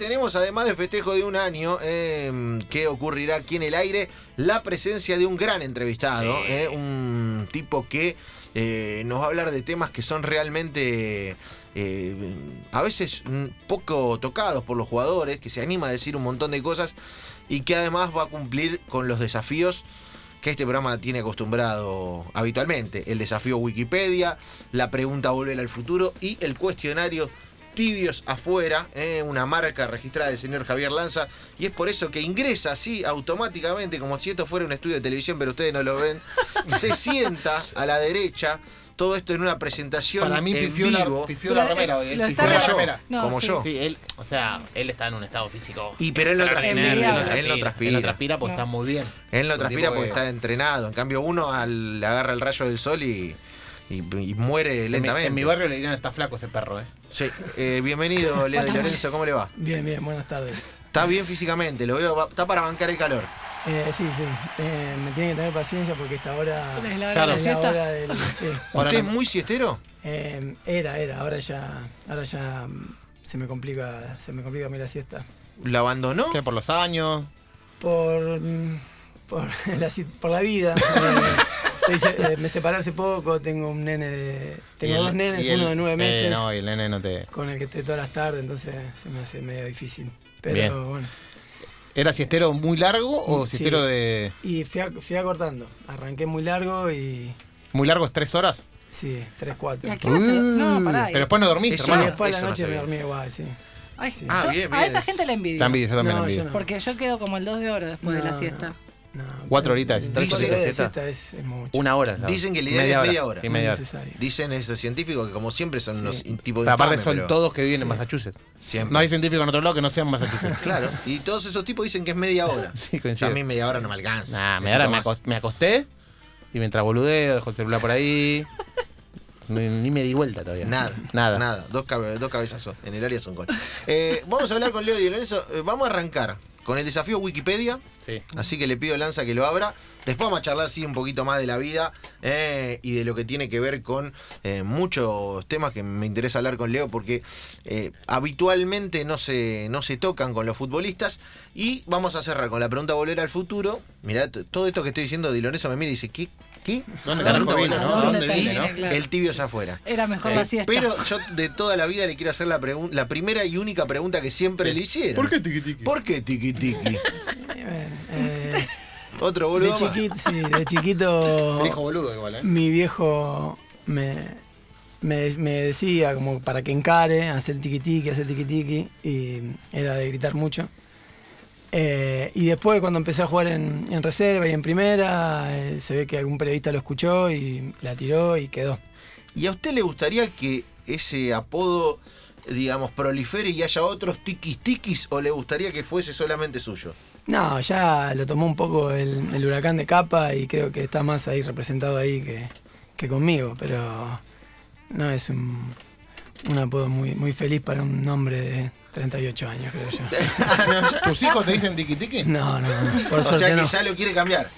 tenemos además de festejo de un año eh, que ocurrirá aquí en el aire, la presencia de un gran entrevistado, Sí. eh, un tipo que eh, nos va a hablar de temas que son realmente eh, a veces poco tocados por los jugadores, que se anima a decir un montón de cosas y que además va a cumplir con los desafíos que este programa tiene acostumbrado habitualmente. El desafío Wikipedia, la pregunta Volver al futuro y el cuestionario Tibios afuera, eh, una marca registrada del señor Javier Lanza, y es por eso que ingresa así automáticamente, como si esto fuera un estudio de televisión, pero ustedes no lo ven, se sienta a la derecha, todo esto en una presentación Para mí en pifió la, vivo. pifió la remera hoy. está Pifió la remera. No, como sí. yo. Sí, él, o sea, él está en un estado físico. Y pero él no transpira. Él no transpira. Él no transpira porque No. está muy bien. Él no transpira porque que- está entrenado. En cambio, uno al- le agarra el rayo del sol y, y- y muere En mi, lentamente. en mi barrio le dirían está flaco ese perro, ¿eh? Sí, eh, bienvenido, Leo Di Lorenzo, ¿cómo le va? Bien, bien, buenas tardes. Está bien físicamente, lo veo, está para bancar el calor. Eh, sí, sí, eh, me tienen que tener paciencia porque esta hora Es la hora Claro. de es la la siesta. hora del... Sí. ¿Usted es muy siestero? Eh, era, era, ahora ya, ahora ya mm, se me complica, se me complica a mí la siesta. ¿Lo abandonó? ¿Qué? Por los años. Por, mm, por, la, si- por la vida. Eh, estoy eh, me separé hace poco, tengo un nene de... Tengo el- dos nenes, el- uno de nueve eh, meses, no, y el nene no te. con el que estoy todas las tardes, entonces se me hace medio difícil. Pero Bien. bueno. ¿Era siestero muy largo o Sí. siestero de. Y fui, a- fui acortando. Arranqué muy largo y... muy largo es tres horas? Sí, tres, cuatro. ¿Y a qué hora te- No, pará. Pero después no dormís, Eso Y hermano. después a la no noche me dormí igual, sí. Ay, Sí. Ah, yo bien, A esa gente la envidio. Te envidio, yo también No, la envidio. yo no. Porque yo quedo como el 2 de oro después de la No, siesta. No, Cuatro horitas, tres horitas de de siesta es, es mucho. Una hora. ¿sabes? Dicen que la ideal es media hora. Sí, No media es hora. necesario. Dicen estos científicos que como siempre son Sí. unos tipos de aparte son pero todos que viven en Sí. Massachusetts. siempre. No hay científico en otro lado que no sean Massachusetts. Claro, y todos esos tipos dicen que es media hora. Sí, coincido. a mí media hora no me alcanza. Nah, me, Necesito ahora me, acosté y mientras boludeo, dejo el celular por ahí. Ni, ni me di vuelta todavía. Nada, Nada. nada. Dos, cabe- dos cabezazos. En el área son gol. Eh, vamos a hablar con Leo Di Lorenzo. Eh, vamos a arrancar con el desafío Wikipedia. Sí. Así que le pido a Lanza que lo abra. Después vamos a charlar sí un poquito más de la vida eh, y de lo que tiene que ver con eh, muchos temas que me interesa hablar con Leo porque eh, habitualmente no se, no se tocan con los futbolistas. Y vamos a cerrar con la pregunta Volver al futuro. Mirá, todo esto que estoy diciendo, Di Lorenzo me mira y dice, ¿qué? ¿Qué? ¿Dónde vino, Volver- no? ¿A ¿Dónde dónde vine, termina? no? Claro. El tibio es afuera. Era mejor Eh, la siesta. pero yo de toda la vida le quiero hacer la, la primera y única pregunta que siempre le hicieron. ¿Por qué tiqui tiqui? ¿Por qué tiki tiki? Eh, Otro de boludo. más. chiquito, sí, de chiquito dijo boludo igual, ¿eh? mi viejo me, me, me decía como para que encare, hacer tiki tiki, hacer tiki tiki, y era de gritar mucho. Eh, y después cuando empecé a jugar en, en reserva y en primera, eh, se ve que algún periodista lo escuchó y la tiró y quedó. ¿Y a usted le gustaría que ese apodo, digamos, prolifere y haya otros tikis tikis o le gustaría que fuese solamente suyo? No, ya lo tomó un poco el, el huracán de capa y creo que está más ahí representado ahí que, que conmigo, pero no es un, un apodo muy, muy feliz para un hombre de 38 años, creo yo. ¿Tus hijos te dicen tiqui tiqui? No, no, por o sea que no. ya lo quiere cambiar.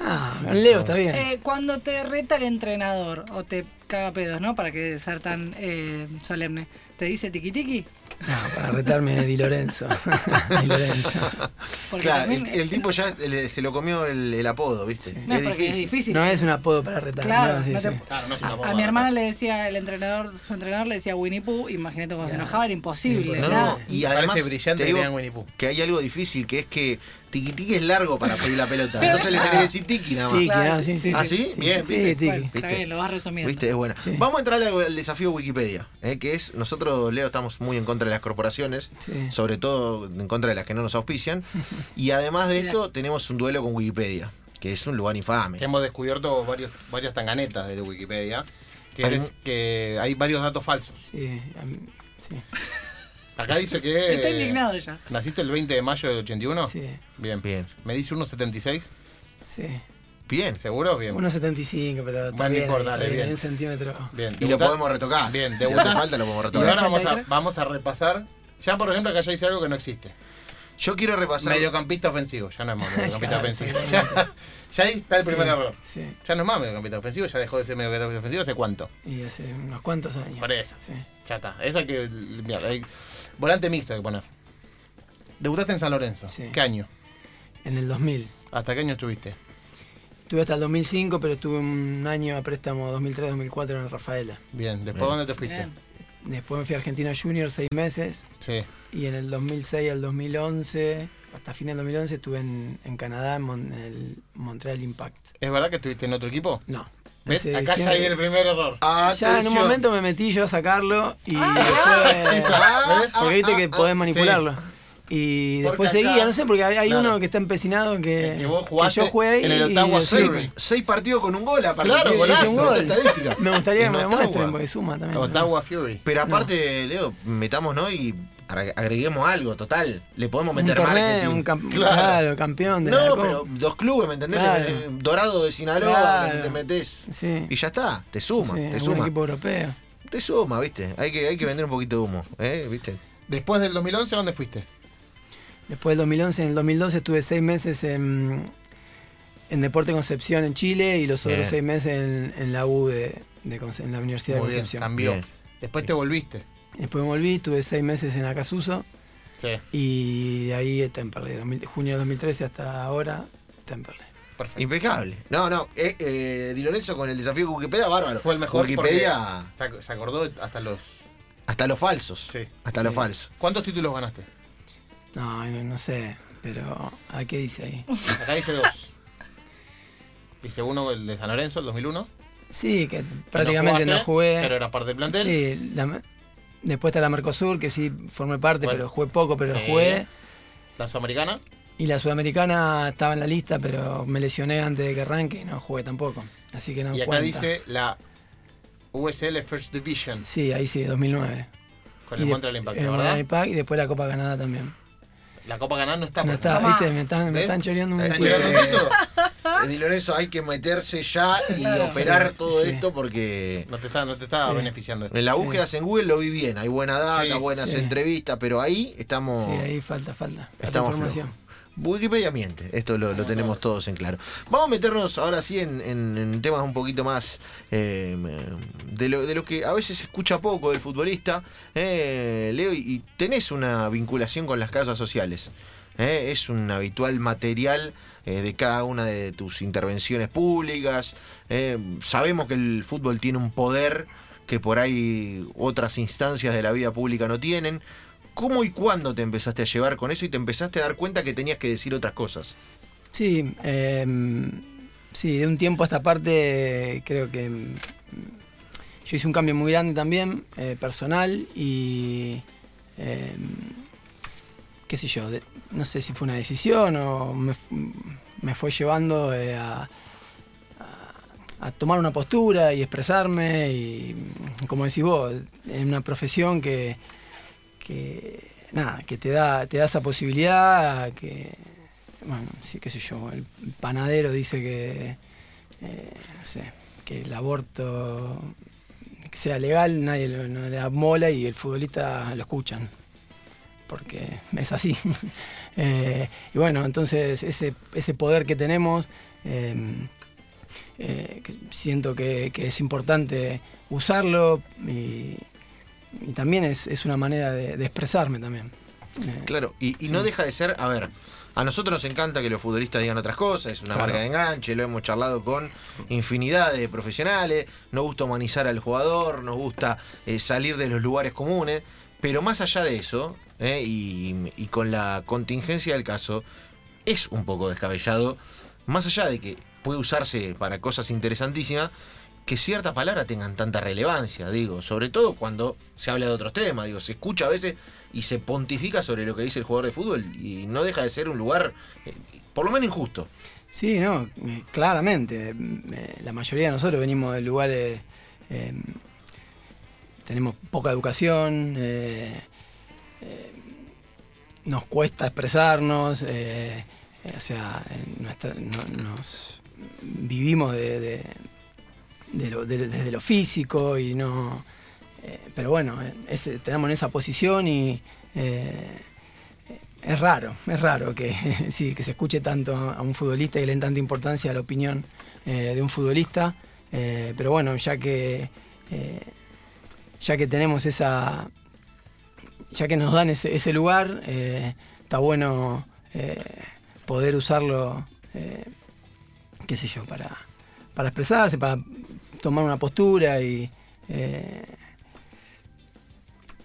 Ah, Leo está bien. Eh, cuando te reta el entrenador o te caga pedos, ¿no? Para que ser tan eh, solemne. ¿Te dice tiki tiki? No, para retarme Di Lorenzo. Di Lorenzo. Porque Claro, el, también- el tipo ya le- se lo comió el, el apodo, ¿viste? No, es porque es difícil. No es un apodo para retar. Claro, no, sí, no te- sí. Claro, no es una a, bomba, a mi hermana ¿no? le decía el entrenador, su entrenador le decía Winnie Pooh, imagínate cuando se enojaba era imposible. Sí, No, no, y además parece brillante te que digo digan Winnie Pooh. que hay algo difícil, que es que tiki tiki es largo para pedir la pelota. Entonces le tenés que decir tiki nada más. Tiki, Claro. ah, sí, sí. ¿Ah, sí? Bien, sí, ¿viste? tiki. Bueno, está bien, lo vas resumiendo. ¿Viste? Es bueno. Sí. Vamos a entrar al, al desafío Wikipedia, eh, que es, nosotros, Leo, estamos muy en contra de las corporaciones, Sí. sobre todo en contra de las que no nos auspician, y además de esto tenemos un duelo con Wikipedia, que es un lugar infame. Que hemos descubierto varios, varias tanganetas de Wikipedia. Que, Hay- es- que hay varios datos falsos. Sí, sí, Acá dice que. Está indignado ya. ¿Naciste el 20 de mayo del 81? sí, Bien. Bien. ¿Me dice 1.76? sí. Bien. ¿Seguro? Bien. 1.75, pero está Bueno, no bien, importa, bien, bien. hay un centímetro. Bien. Y lo podemos retocar. Bien, si debutá- hace falta lo podemos Y retocar. ahora vamos a, 83. vamos a repasar. Ya, por ejemplo, acá ya dice algo que no existe. Yo quiero repasar. Mediocampista ofensivo. Ya no es más mediocampista Ya, ofensivo. sí. Ya, ya ahí está el primer Sí, error. Sí, Ya no es más mediocampista ofensivo, ya dejó de ser mediocampista ofensivo hace cuánto. y hace unos cuantos años. Por eso. Sí. Ya está. Eso hay que limpiar. Hay- volante mixto hay que poner. Debutaste en San Lorenzo. Sí. ¿Qué año? En el 2000. ¿Hasta qué año estuviste? Estuve hasta el 2005, pero estuve un año a préstamo 2003-2004 en el Rafaela. Bien. ¿Después Bien. dónde te fuiste? Bien. Después me fui a Argentina Junior seis meses Sí. y en el 2006 al 2011, hasta fin del 2011, estuve en, en Canadá, en, Mon- en el Montreal Impact. ¿Es verdad que estuviste en otro equipo? No. ¿Ves? Ese Acá ya hay el primer error. Ya en un momento me metí yo a sacarlo y Ah. después. ¿Ves? Porque viste que podés sí. Y Porque después acá- seguía, no sé, porque hay, hay Claro. uno que está empecinado que, Que vos jugaste yo jugué ahí en el y Ottawa Seis, seis partidos con un gol, aparte. Claro, golazo. un estadística. Me gustaría que En me Ottawa. demuestren porque suma también. Ottawa Fury. Pero aparte, Leo, metámonos y agre- agreguemos algo, total. Le podemos un meter torneo, marketing. un cam- Claro. claro. campeón de No, pero dos clubes, ¿me entendés? Claro. Dorado de Sinaloa, Claro. te metés. Sí. Y ya está, te suma, Sí, te suma. equipo europeo. Te suma, ¿viste? Hay que, hay que vender un poquito de humo, ¿eh? ¿Viste? Después del 2011, ¿dónde fuiste? Después del 2011, en el 2012 estuve seis meses en, en Deporte Concepción en Chile y los otros seis meses en, en la U de, de en la Universidad Muy de bien, Concepción. cambió. Bien. Después te volviste. Después me volví, estuve seis meses en Acasuso Sí. y de ahí a Temperley, 2000 junio de 2013 hasta ahora, Temperley. Perfecto. Impecable. No, no, eh, eh, Di Lorenzo con el desafío de Wikipedia, bárbaro. Fue el mejor Wikipedia, porque se ac- se acordó hasta los... hasta los falsos. Sí. Hasta Sí. los falsos. ¿Cuántos títulos ganaste? No, no, no sé, pero ¿a qué dice ahí? Acá dice dos. Dice uno el de San Lorenzo, el 2001. Sí, que prácticamente no, jugaste, jugué. Pero era parte del plantel. Sí, la- después está la Mercosur, que sí formé parte, Bueno. pero jugué poco, pero Sí. jugué. La Sudamericana. Y la Sudamericana estaba en la lista, pero me lesioné antes de que arranque y no jugué tampoco. Así que no y acá cuenta. dice la USL First Division. Sí, ahí sí, 2009. Con el contra el Impact, el ¿verdad? Montreal Impact y después la Copa Canadá también. La Copa Ganar no está. No está, viste, me están, me están choreando un ¿Están título. Eh, Di Lorenzo, hay que meterse ya y Claro. operar Sí, todo sí. esto porque No te está, no te está Sí. beneficiando esto. en las Sí. búsquedas en Google lo vi bien. Hay buena data, Sí, buenas sí. entrevistas, pero ahí estamos. Sí, ahí falta, falta. Falta Estamos información. Wikipedia miente, esto lo, lo tenemos todos en claro. Vamos a meternos ahora sí en, en- en temas un poquito más eh, de, lo, de lo que a veces se escucha poco del futbolista. eh, Leo, y, tenés una vinculación con las causas sociales. eh, es un habitual material eh, de cada una de tus intervenciones públicas. sabemos que el fútbol tiene un poder que por ahí otras instancias de la vida pública no tienen. ¿Cómo y cuándo te empezaste a llevar con eso y te empezaste a dar cuenta que tenías que decir otras cosas? Sí, eh, sí, de un tiempo a esta parte creo que mm, yo hice un cambio muy grande también, eh, personal, y eh, qué sé yo, no sé si fue una decisión o me, me fue llevando eh, a- a tomar una postura y expresarme, y como decís vos, en una profesión que, que nada, que te da, te da esa posibilidad, que bueno, sí, qué sé yo, el panadero dice que, eh, que el aborto sea legal, nadie lo- no le da mola y el futbolista lo escuchan, porque es así. Eh, y bueno, entonces ese, ese poder que tenemos, eh, eh, siento que, que es importante usarlo y, y también es, es una manera de, de expresarme también. Eh, Claro, y, y no deja de ser, a ver, a nosotros nos encanta que los futbolistas digan otras cosas, es una Claro. marca de enganche, lo hemos charlado con infinidad de profesionales, nos gusta humanizar al jugador, nos gusta eh, salir de los lugares comunes, pero más allá de eso, eh, y, y con la contingencia del caso, es un poco descabellado, más allá de que puede usarse para cosas interesantísimas, que ciertas palabras tengan tanta relevancia, digo, sobre todo cuando se habla de otros temas, digo, se escucha a veces y se pontifica sobre lo que dice el jugador de fútbol y no deja de ser un lugar, eh, por lo menos injusto. Sí, no, eh, claramente. eh, La mayoría de nosotros venimos de lugares. tenemos poca educación, nos cuesta expresarnos, o sea, nos vivimos de- de lo- de- desde lo físico y no. eh, pero bueno, eh, tenemos en esa posición y. eh, es raro, es raro que, sí, que se escuche tanto a un futbolista y le den tanta importancia a la opinión de un futbolista. pero bueno, ya que, ya que tenemos esa. ya que nos dan ese, ese lugar, está bueno poder usarlo, qué sé yo, para, para expresarse, para tomar una postura y, eh,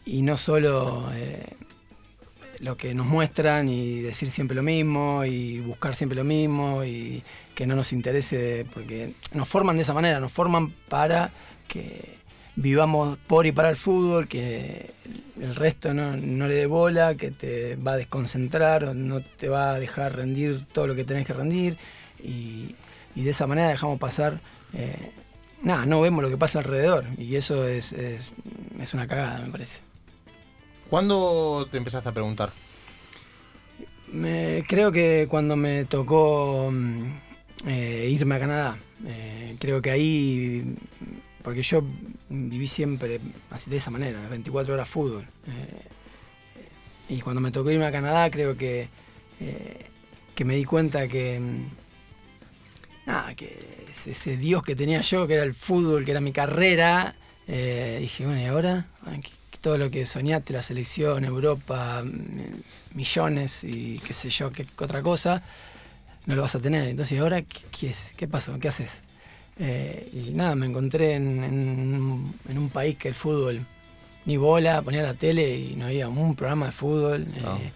y no solo eh, lo que nos muestran y decir siempre lo mismo y buscar siempre lo mismo y que no nos interese, porque nos forman de esa manera, nos forman para que vivamos por y para el fútbol, que el resto no, no le dé bola, que te va a desconcentrar o no te va a dejar rendir todo lo que tenés que rendir y, y de esa manera dejamos pasar, eh, nada, no vemos lo que pasa alrededor y eso es, es, es una cagada, me parece. ¿Cuándo te empezaste a preguntar? Me- creo que cuando me tocó mm, eh, irme a Canadá, eh, creo que ahí, porque yo viví siempre así de esa manera, las 24 horas fútbol. eh, y cuando me tocó irme a Canadá, creo que, que me di cuenta que, mm, nada, que ese, Dios que tenía yo, que era el fútbol, que era mi carrera, eh, dije, bueno, ¿y ahora? Que todo lo que soñaste, la selección, Europa, mm, millones y qué sé yo, qué otra cosa, no lo vas a tener. Entonces, ¿y ahora qué, qué es? ¿Qué pasó? ¿Qué haces? Eh, y nada, me encontré en, en un- en un país que el fútbol ni bola, ponía la tele y no había un programa de fútbol. No. eh,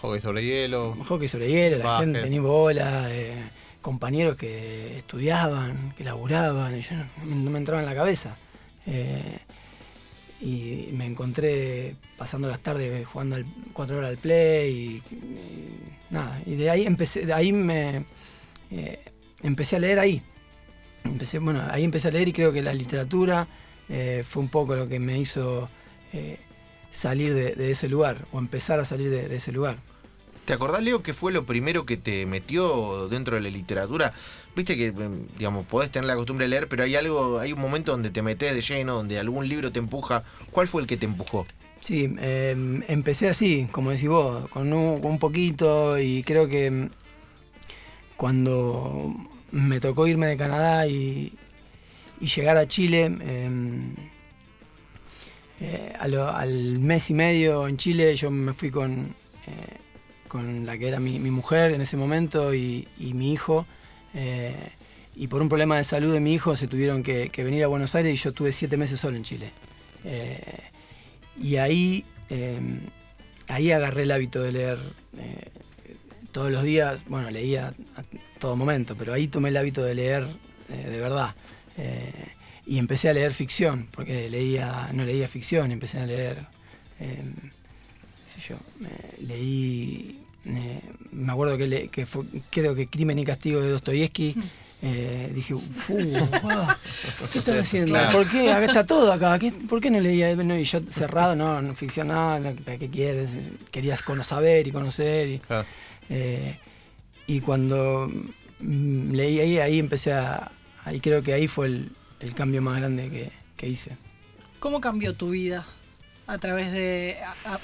Hockey sobre hielo. hockey sobre hielo, la gente ni bola, eh, compañeros que estudiaban, que laburaban, y yo no, me entraba en la cabeza. Eh, y me encontré pasando las tardes jugando al, cuatro horas al play y, nada. Y de ahí empecé, de ahí me eh, empecé a leer ahí. Empecé, bueno, ahí empecé a leer y creo que la literatura eh, fue un poco lo que me hizo salir de, ese lugar, o empezar a salir de ese lugar. ¿Te acordás, Leo, qué fue lo primero que te metió dentro de la literatura? Viste que, em, digamos, podés tener la costumbre de leer, pero hay algo, hay un momento donde te metes de lleno, donde algún libro te empuja. ¿Cuál fue el que te empujó? Sí, eh, empecé así, como decís vos, con un, poquito y creo que mm, cuando me tocó irme de Canadá y, llegar a Chile, eh, al mes y medio en Chile yo me fui con, eh, con la que era mi, mujer en ese momento y, mi hijo. eh, y por un problema de salud de mi hijo se tuvieron que, venir a Buenos Aires y yo estuve siete meses solo en Chile. Eh, y ahí, eh, ahí agarré el hábito de leer todos los días, bueno, leía a todo momento, pero ahí tomé el hábito de leer de verdad. Y empecé a leer ficción, porque leía, no leía ficción, empecé a leer, qué sé yo, leí, eh, me acuerdo que, le- que fue, creo que Crimen y Castigo de Dostoyevsky. eh, dije, uh, wow, ¿qué están haciendo? Claro. ¿Por qué? Acá está todo acá. ¿Qué- ¿Por qué no leía? No, y yo cerrado, no, no ficción, no, no, ¿para qué quieres? Querías saber y conocer. Y, Claro. eh, y cuando mm, leí ahí, ahí empecé a. Ahí creo que ahí fue el, el cambio más grande que, que hice. ¿Cómo cambió tu vida a través de a- a-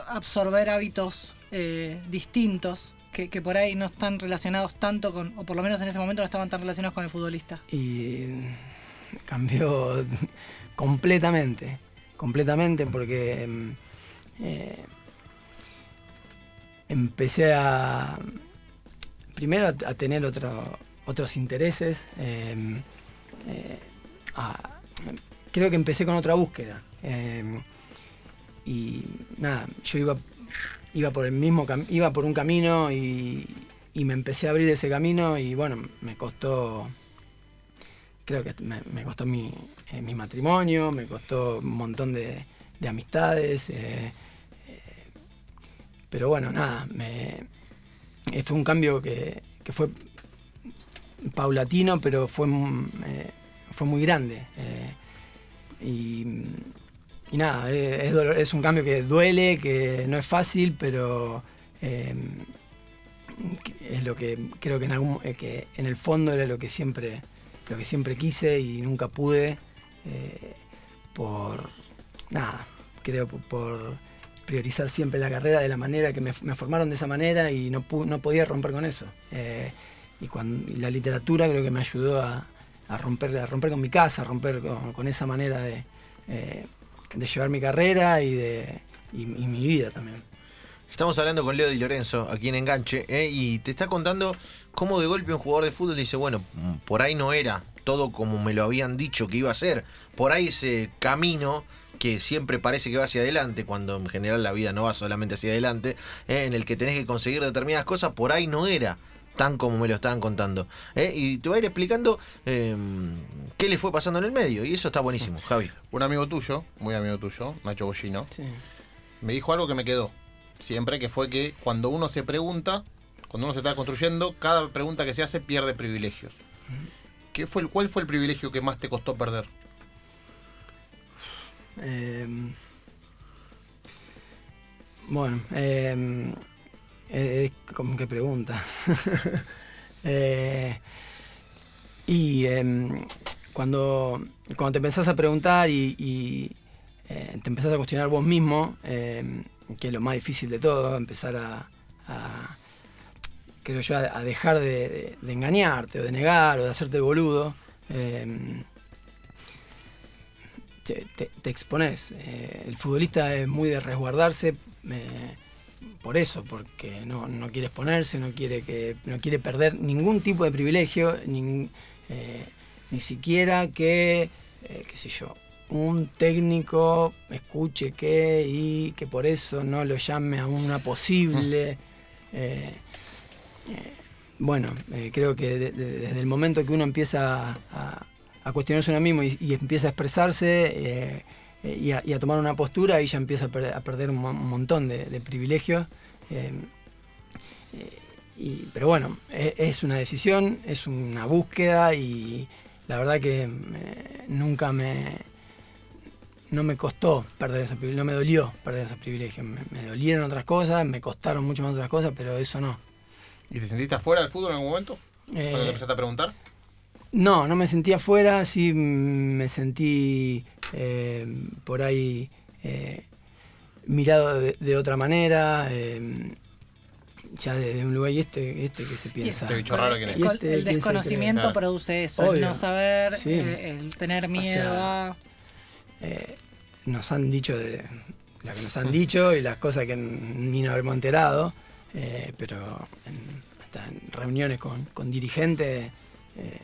a- absorber hábitos eh, distintos que, por ahí no están relacionados tanto con, o por lo menos en ese momento no estaban tan relacionados con el futbolista? Y cambió completamente. Completamente porque mm, eh, empecé a. Primero a, tener otro- otros intereses. eh, eh, creo que empecé con otra búsqueda. eh, y nada, yo iba, iba por el mismo iba por un camino y, y me empecé a abrir ese camino y bueno, me costó creo que me, costó mi, eh, mi matrimonio, me costó un montón de, de amistades. eh, eh, pero bueno, nada, fue un cambio que, que fue paulatino, pero fue, fue muy grande. y, y nada, eh, es, es un cambio que duele, que no es fácil, pero que es lo que creo que en, algún, eh, que en el fondo era lo que siempre lo que siempre quise y nunca pude eh, por nada creo por, priorizar siempre la carrera de la manera que me, formaron de esa manera y no, no podía romper con eso. Y, cuando, la literatura creo que me ayudó a, a romper a romper con mi casa a romper con, esa manera de, de llevar mi carrera y de y- mi vida también Estamos hablando con Leo Di Lorenzo, aquí en Enganche, ¿eh? y te está contando cómo de golpe un jugador de fútbol dice, bueno, mm, por ahí no era todo como me lo habían dicho que iba a ser, por ahí ese camino que siempre parece que va hacia adelante, cuando en general la vida no va solamente hacia adelante, ¿eh? en el que tenés que conseguir determinadas cosas, por ahí no era tan como me lo estaban contando. ¿eh? Y te va a ir explicando eh, qué le fue pasando en el medio, y eso está buenísimo, Javi. Un amigo tuyo, muy amigo tuyo, Nacho Bollino, Sí. me dijo algo que me quedó. Siempre que fue que cuando uno se pregunta, cuando uno se está construyendo, cada pregunta que se hace pierde privilegios. ¿Qué fue el, ¿Cuál fue el privilegio que más te costó perder? Eh, bueno, eh, ¿cómo que pregunta? Eh, y em, cuando, cuando te empezás a preguntar y, eh, te empezás a cuestionar vos mismo, em, que es lo más difícil de todo, empezar a, creo yo, a, dejar de, engañarte o de negar o de hacerte el boludo. em, te, te, te expones. Eh, el futbolista es muy de resguardarse por eso, porque no, no quiere exponerse, no quiere, que, no quiere perder ningún tipo de privilegio, nin- eh, ni siquiera que, eh, qué sé yo, un técnico escuche que y que por eso no lo llame a una posible... eh, eh, bueno, creo que de- de- desde el momento que uno empieza a, a cuestionarse uno mismo y, y empieza a expresarse eh, y, a, y a tomar una postura, ahí ya empieza a, per- a perder un, mo- un montón de, de privilegios. eh, eh, y- pero bueno, e- es una decisión, es una búsqueda y la verdad que nunca me... No me costó perder esos privilegios, no me dolió perder esos privilegios. Me, me dolieron otras cosas, me costaron mucho más otras cosas, pero eso no. ¿Y te sentiste afuera del fútbol en algún momento? Cuando Eh, te empezaste a preguntar. No, no me sentí afuera, sí me sentí eh, por ahí eh, mirado de, de otra manera, eh, ya desde un lugar y este, este que se piensa. Este bicho raro es. El, este, el ¿quién se desconocimiento cree? produce eso, el no saber, Sí. el tener miedo sea, a... Eh, nos han dicho de lo que nos han dicho y las cosas que ni nos hemos enterado, eh, pero en, hasta en reuniones con, con dirigentes, eh,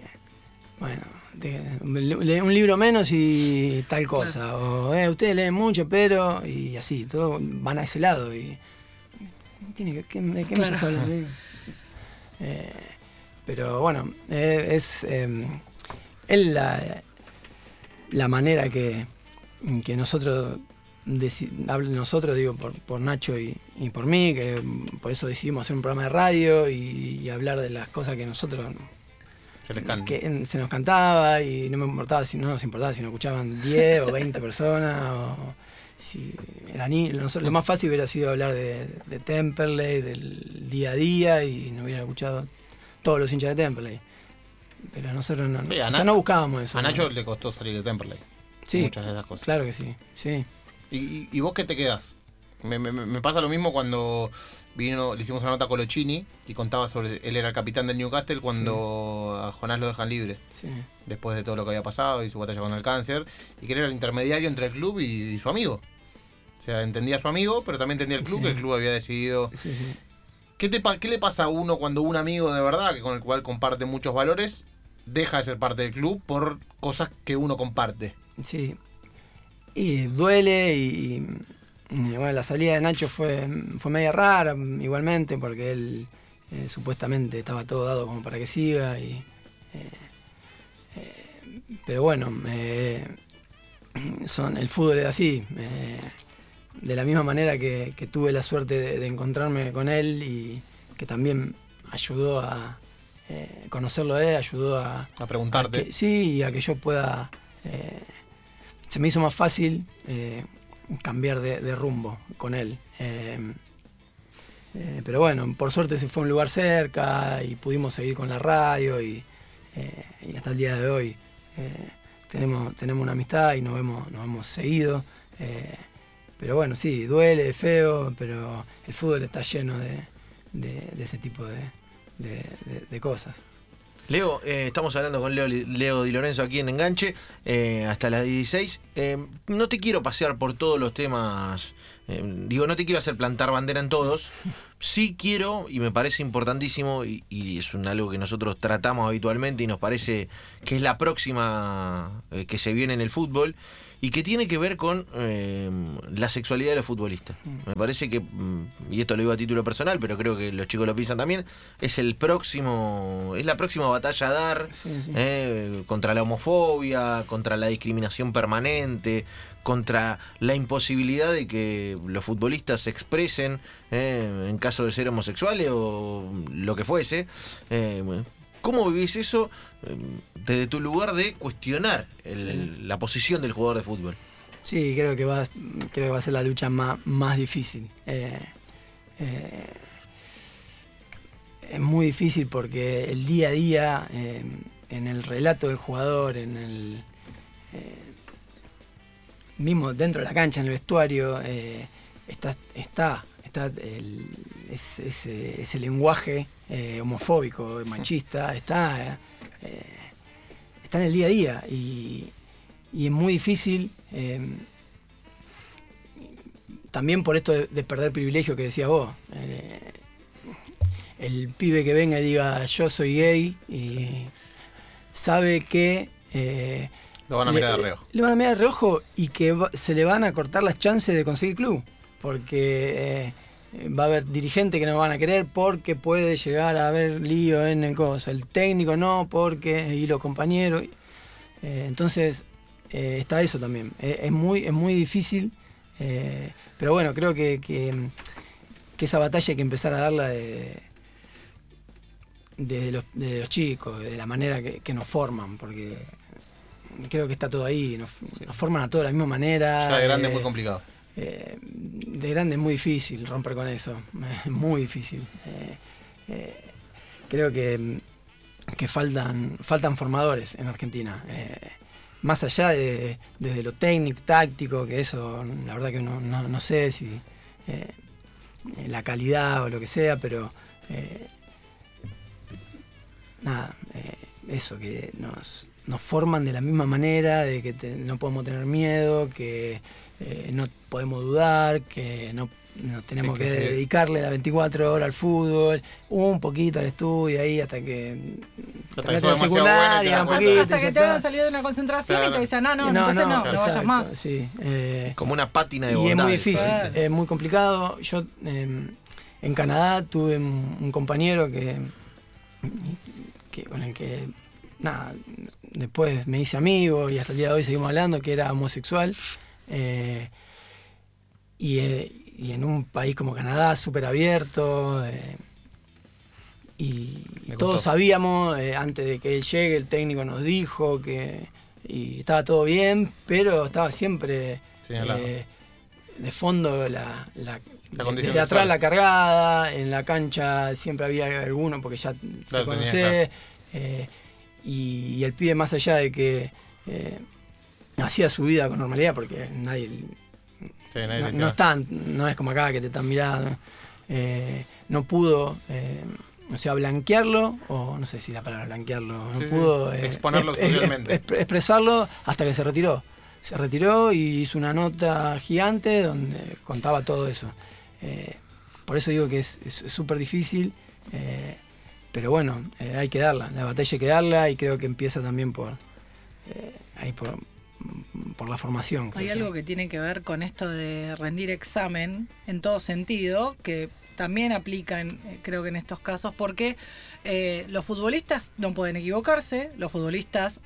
bueno, de- lee un libro menos y tal cosa, o eh, ustedes leen mucho, pero, y así, todo van a ese lado y... Tiene que, ¿qué, ¿De qué me estás hablando? Eh, pero bueno, eh, es, eh, es la, la manera que, que nosotros, nosotros digo por, por Nacho y, y por mí, que por eso decidimos hacer un programa de radio y, y hablar de las cosas que nosotros Se les canta. que en- se nos cantaba y no me importaba si no nos importaba si nos escuchaban 10 o 20 personas o si era ni- nosotros- lo más fácil hubiera sido hablar de, de Temperley del día a día y no hubieran escuchado todos los hinchas de Temperley pero nosotros no, Sí, o sea, no buscábamos eso A ¿no? Nacho le costó salir de Temperley. Sí, Muchas de esas cosas. claro que sí sí ¿Y, y, y vos qué te quedás? Me, me- me pasa lo mismo cuando vino, le hicimos una nota a Colochini y contaba sobre. Él era el capitán del Newcastle cuando a Jonás lo dejan libre, sí después de todo lo que había pasado y su batalla con el cáncer, y que él era el intermediario entre el club y, y su amigo. O sea, entendía a su amigo, pero también entendía el club, Sí. que el club había decidido. sí, sí. ¿Qué, te, ¿Qué le pasa a uno cuando un amigo de verdad, que con el cual comparte muchos valores, deja de ser parte del club por cosas que uno comparte? Sí. Y duele y, y, bueno, la salida de Nacho fue, fue media rara igualmente porque él eh, supuestamente estaba todo dado como para que siga y eh, eh, pero bueno son el fútbol es así de la misma manera que, que tuve la suerte de, de encontrarme con él y que también ayudó a conocerlo a él ayudó a, A preguntarte. a que- sí, y a que yo pueda. se me hizo más fácil cambiar de, rumbo con él. Eh, eh, pero bueno, por suerte se fue a un lugar cerca y pudimos seguir con la radio y, eh, hasta el día de hoy tenemos, tenemos una amistad y nos vemos, nos hemos seguido. pero bueno, sí, duele, es feo, pero el fútbol está lleno de, de- de ese tipo de- de cosas. Leo, eh, estamos hablando con Leo, Leo Di Lorenzo aquí en Enganche eh, hasta las 16. Eh, no te quiero pasear por todos los temas, eh, digo, no te quiero hacer plantar bandera en todos. Sí quiero, y me parece importantísimo, y, y es un algo que nosotros tratamos habitualmente y nos parece que es la próxima que se viene en el fútbol, y que tiene que ver con eh, la sexualidad de los futbolistas. Me parece que, mm, y esto lo digo a título personal, pero creo que los chicos lo piensan también, es el próximo, es la próxima batalla a dar Sí, sí. eh, contra la homofobia, contra la discriminación permanente, contra la imposibilidad de que los futbolistas se expresen eh, en caso de ser homosexuales o lo que fuese. ¿Cómo vivís eso eh, desde tu lugar de cuestionar el- la posición del jugador de fútbol? Sí, creo que va, creo que va a ser la lucha más, más difícil. Eh, eh, es muy difícil porque el día a día, eh, en el relato del jugador, en el eh, mismo dentro de la cancha, en el vestuario, está, está, está el- es- ese, ese lenguaje eh, homofóbico, machista, está, eh, está en el día a día y, y es muy difícil. eh, también por esto de, de perder privilegio que decías vos. el pibe que venga y diga yo soy gay y sabe que Lo van a mirar de reojo. Le van a mirar de reojo y que se le van a cortar las chances de conseguir club. Porque va a haber dirigentes que no van a querer porque puede llegar a haber lío en el coso. El técnico no, porque. y los compañeros. Eh, entonces, eh, está eso también. Eh, es, muy, es muy difícil. eh, pero bueno, creo que, que, que esa batalla hay que empezar a darla de, los, de los chicos, de la manera que, que nos forman, porque creo que está todo ahí, nos, nos forman a todos de la misma manera. Ya de grande eh, es muy complicado. Eh, de grande es muy difícil romper con eso, es muy difícil. Eh, eh, creo que, que faltan, faltan formadores en Argentina. más allá de desde lo técnico, táctico, que eso la verdad que no, no, no sé si la calidad o lo que sea, pero nada, eso, que nos, nos forman de la misma manera, de que no podemos tener miedo, que eh, no podemos dudar, que no, no tenemos Sí, que que, sí. dedicarle las 24 horas al fútbol, un poquito al estudio ahí hasta que... Hasta que bueno te secundaria, poquito, Hasta que te está. hagan salir de una concentración y te dicen, no, no, entonces no, no, vayas más. Sí, eh, Como una pátina de y es muy difícil, Claro. es muy complicado. Yo eh, en Canadá tuve un, un compañero que, que con el que nada, después me hice amigo y hasta el día de hoy seguimos hablando que era homosexual. Eh, y, eh, y en un país como Canadá, súper abierto. eh, y todos sabíamos, eh, antes de que él llegue, el técnico nos dijo que y estaba todo bien, pero estaba siempre de fondo la, la- de- condición desde atrás la cargada, en la cancha siempre había alguno porque ya se tenía, eh, y, y el pibe más allá de que eh, hacía su vida con normalidad porque nadie Sí, nadie no, no están, no es como acá que te están mirando. eh, no pudo, eh, o sea, blanquearlo, o no sé si la palabra blanquearlo, no Sí, pudo eh, Exponerlo expresarlo hasta que se retiró. Se retiró y hizo una nota gigante donde contaba todo eso. Eh, por eso digo que es súper difícil, pero bueno, hay que darla, la batalla hay que darla y creo que empieza también por, ahí por, por la formación. Hay algo que tiene que ver con esto de rendir examen en todo sentido, que también aplica, en, eh, creo que en estos casos, porque eh, los futbolistas no pueden equivocarse, los futbolistas,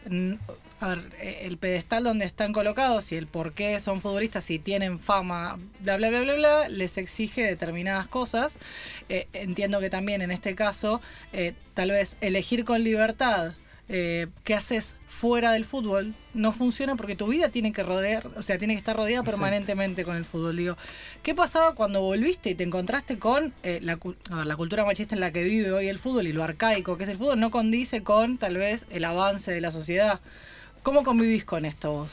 a ver, eh, el pedestal donde están colocados y el por qué son futbolistas, si tienen fama, bla, bla, bla, bla, bla, les exige determinadas cosas. Eh, entiendo que también en este caso, eh, tal vez elegir con libertad eh, qué haces fuera del fútbol no funciona porque tu vida tiene que rodear, o sea, tiene que estar rodeada Exacto. permanentemente con el fútbol. Digo, ¿qué pasaba cuando volviste y te encontraste con eh, la, cu- a ver, la cultura machista en la que vive hoy el fútbol y lo arcaico que es el fútbol no condice con tal vez el avance de la sociedad? ¿Cómo convivís con esto vos?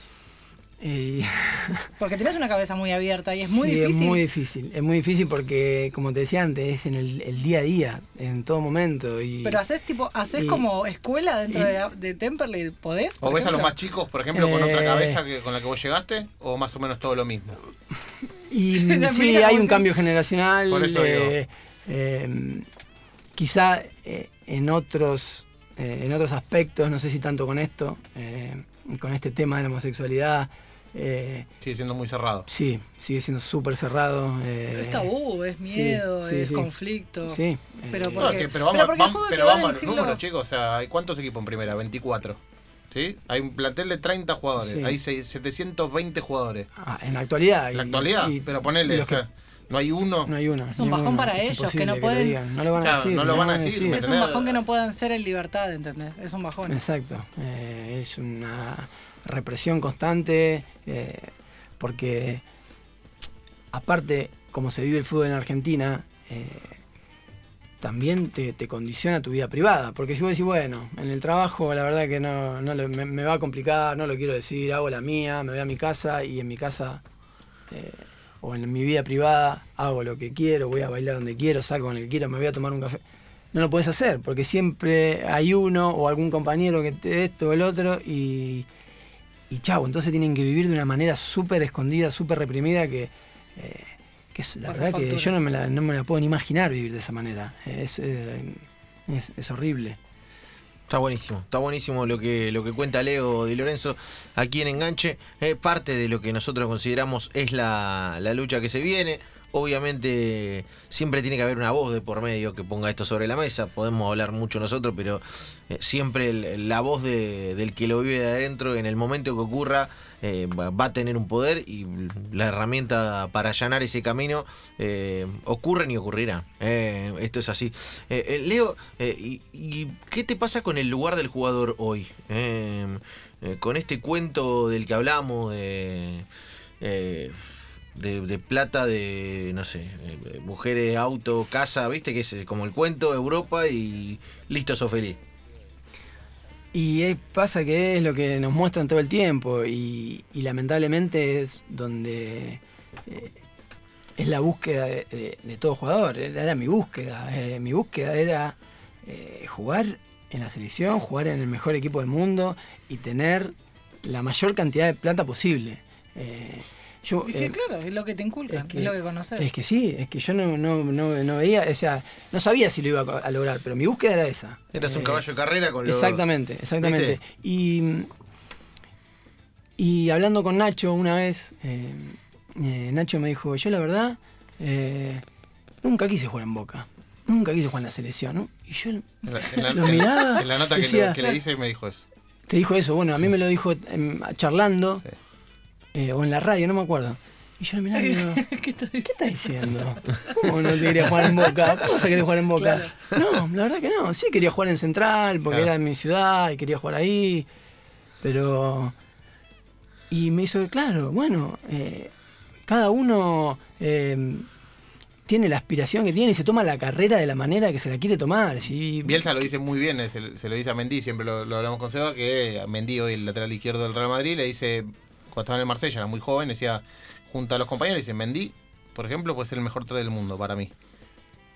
Porque tenés una cabeza muy abierta y es muy sí, difícil. es muy difícil. Es muy difícil porque, como te decía antes, es en el, el día a día, en todo momento. Y, Pero haces tipo, haces y- como escuela dentro y- de, de Temperley, ¿podés? ¿O ves a los más chicos, por ejemplo, con otra Eh. cabeza que, con la que vos llegaste? ¿O más o menos todo lo mismo? Y sí, mira, hay un sí. cambio generacional. Por eso digo. eh, eh, quizá eh, en otros eh, en otros aspectos, no sé si tanto con esto, eh, con este tema de la homosexualidad, eh, Sigue siendo muy cerrado. sí, sigue siendo súper cerrado. eh, Es tabú, es miedo, sí, es sí. conflicto. Sí, eh, Pero No, porque- es que- pero vamos, pero porque el vam- fútbol pero vamos a los siglo- números, chicos. O sea, ¿hay ¿cuántos equipos en primera? 24. ¿Sí? Hay un plantel de 30 jugadores. Sí. Hay seis- 720 jugadores. ah, en la actualidad. En la actualidad. y- pero ponele, o sea, no hay uno. no hay uno. Es un bajón uno, para es ellos, que no lo pueden- digan. No lo van a decir. no lo van a decir, decir. ¿me Es un bajón que no puedan ser en libertad, ¿entendés? Es un bajón. Exacto. eh, es una represión constante. eh, porque, aparte, como se vive el fútbol en Argentina, eh, también te, te condiciona tu vida privada. Porque si vos decís, bueno, en el trabajo la verdad que no, no me va a complicar, no lo quiero decir, hago la mía, me voy a mi casa y en mi casa. eh, o en mi vida privada hago lo que quiero, voy a bailar donde quiero, saco con el que quiero, me voy a tomar un café. No lo puedes hacer, porque siempre hay uno o algún compañero que te esto o el otro y, y chavo, entonces tienen que vivir de una manera súper escondida, súper reprimida que, eh, que es, la Pasa verdad que yo no me, la, no me la puedo ni imaginar vivir de esa manera. Es, es, es- es horrible. Está buenísimo, está buenísimo lo que, lo que cuenta Leo Di Lorenzo aquí en Enganche. Eh, parte de lo que nosotros consideramos es la, la lucha que se viene. Obviamente siempre tiene que haber una voz de por medio que ponga esto sobre la mesa. Podemos hablar mucho nosotros, pero eh, siempre la voz de- del que lo vive de adentro, en el momento que ocurra, eh, va, a tener un poder y la herramienta para allanar ese camino eh, ocurre y ocurrirá. Esto es así. Leo, y, qué te pasa con el lugar del jugador hoy? Con este cuento del que hablamos de... de, plata de, no sé, eh, mujeres, auto, casa, viste que es eh, como el cuento, Europa y listo, sos feliz. Y es- pasa que es lo que nos muestran todo el tiempo y, lamentablemente es donde eh, es la búsqueda de, todo jugador. Era, mi búsqueda. mi búsqueda era jugar en la selección, jugar en el mejor equipo del mundo y tener la mayor cantidad de plata posible. Yo, Y que eh, claro, es lo que te inculcan, es, lo que conoces. es que sí, es que yo no, no, no, no veía, o sea, no sabía si lo iba a, lograr, pero mi búsqueda era esa. Eras un Eh, caballo de carrera con los... Exactamente, exactamente. ¿Viste? Y, y hablando con Nacho una vez, eh, eh, Nacho me dijo, yo la verdad, eh, nunca quise jugar en Boca, nunca quise jugar en la selección, ¿no? Y yo En la, en la- Lo en- miraba, en la nota que, decía- le, que le hice me dijo eso. te dijo eso, bueno, a mí me lo dijo em, charlando, Sí. Eh, o en la radio, no me acuerdo. Y yo miraba y digo, ¿Qué te ¿qué estás diciendo? ¿Cómo no te quería jugar en Boca? ¿Cómo vas a querer jugar en Boca? No, la verdad que no. Sí quería jugar en Central porque Claro. era mi ciudad y quería jugar ahí. Pero... Y me hizo, claro, bueno, eh, cada uno eh, tiene la aspiración que tiene y se toma la carrera de la manera que se la quiere tomar. Si, Bielsa lo dice muy bien, se, se lo dice a Mendy, siempre lo, lo hablamos con Seba, que Mendy, hoy el lateral izquierdo del Real Madrid, le dice, cuando estaba en el Marsella, era muy joven, decía, junto a los compañeros, dice, Mendy, por ejemplo, puede ser el mejor 3 del mundo para mí.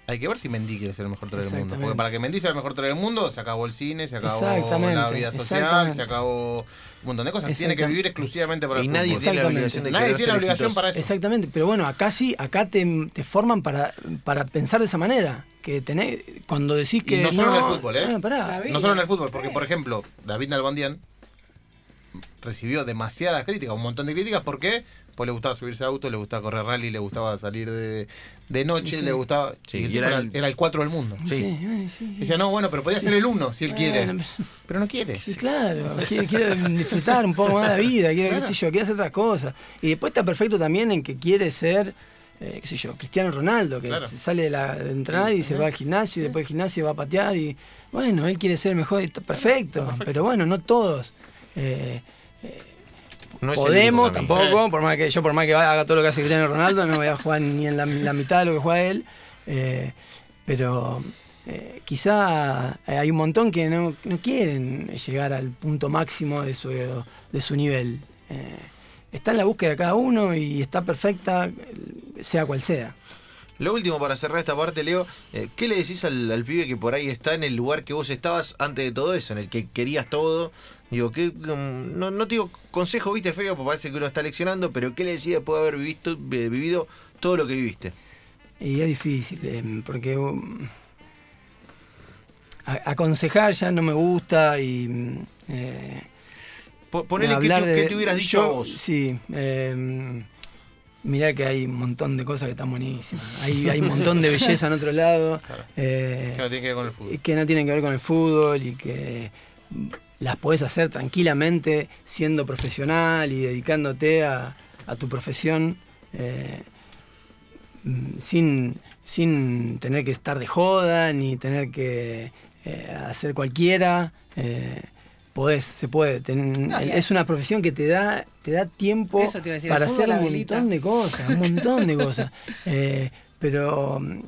Hay que ver si Mendy quiere ser el mejor 3 del mundo. Porque para que Mendy sea el mejor 3 del mundo, se acabó el cine, se acabó la vida social, se acabó un montón de cosas. Tiene que vivir exclusivamente para el Y nadie fútbol. tiene la obligación de Nadie tiene la obligación para eso. Exactamente, pero bueno, acá sí, acá te, te forman para, para pensar de esa manera. Que tenés, cuando decís que. Y no solo en el fútbol, ¿eh? pará. Vida. No solo en el fútbol, porque por ejemplo, David Nalbandian recibió demasiadas críticas, un montón de críticas, ¿por qué? Pues le gustaba subirse a auto, le gustaba correr rally, le gustaba salir de, de noche, Sí. le gustaba... Sí, y el y tipo era el- era el 4 del mundo. Sí, bueno, sí, decía, no, bueno, pero podía ser el 1 si él quiere. Bueno, Pero no quiere. Sí, claro, quiero, quiero disfrutar un poco más la vida, quiero, qué sé yo, quiero hacer otras cosas. Y después está perfecto también en que quiere ser, eh, qué sé yo, Cristiano Ronaldo, que Claro. sale de, la, de entrenar y se va al gimnasio y después del gimnasio va a patear y bueno, él quiere ser el mejor, y está perfecto, pero bueno, no todos. Eh, No es el podemos tampoco, por más que yo por más que haga todo lo que hace Cristiano Ronaldo, no voy a jugar ni en la, la mitad de lo que juega él. eh, pero eh, quizá hay un montón que no, no quieren llegar al punto máximo de su, de su nivel. eh, está en la búsqueda de cada uno y está perfecta, sea cual sea. Lo último para cerrar esta parte, Leo, eh, ¿qué le decís al, al pibe que por ahí está en el lugar que vos estabas antes de todo eso, en el que querías todo? Digo, ¿qué, mm, no, no te digo consejo, viste, feo, porque parece que uno está leccionando, pero ¿qué le decís después de haber vivido, vivido todo lo que viviste? Y es difícil, eh, porque um, a- aconsejar ya no me gusta y mm, eh, Po- Ponele que te, de- que te hubieras dicho yo- a vos. Sí, eh, mirá que hay un montón de cosas que están buenísimas. Hay, hay un montón de belleza en otro lado. eh, Que no tiene que ver con el fútbol. y que no tienen que ver con el fútbol y que las podés hacer tranquilamente siendo profesional y dedicándote a, a tu profesión eh, sin, sin tener que estar de joda ni tener que eh, hacer cualquiera. eh, podés, se puede. ten- No, y- es una profesión que te da, te da tiempo Eso te iba a decir, el para hacer un montón de cosas, un montón de cosas. Eh, pero mm,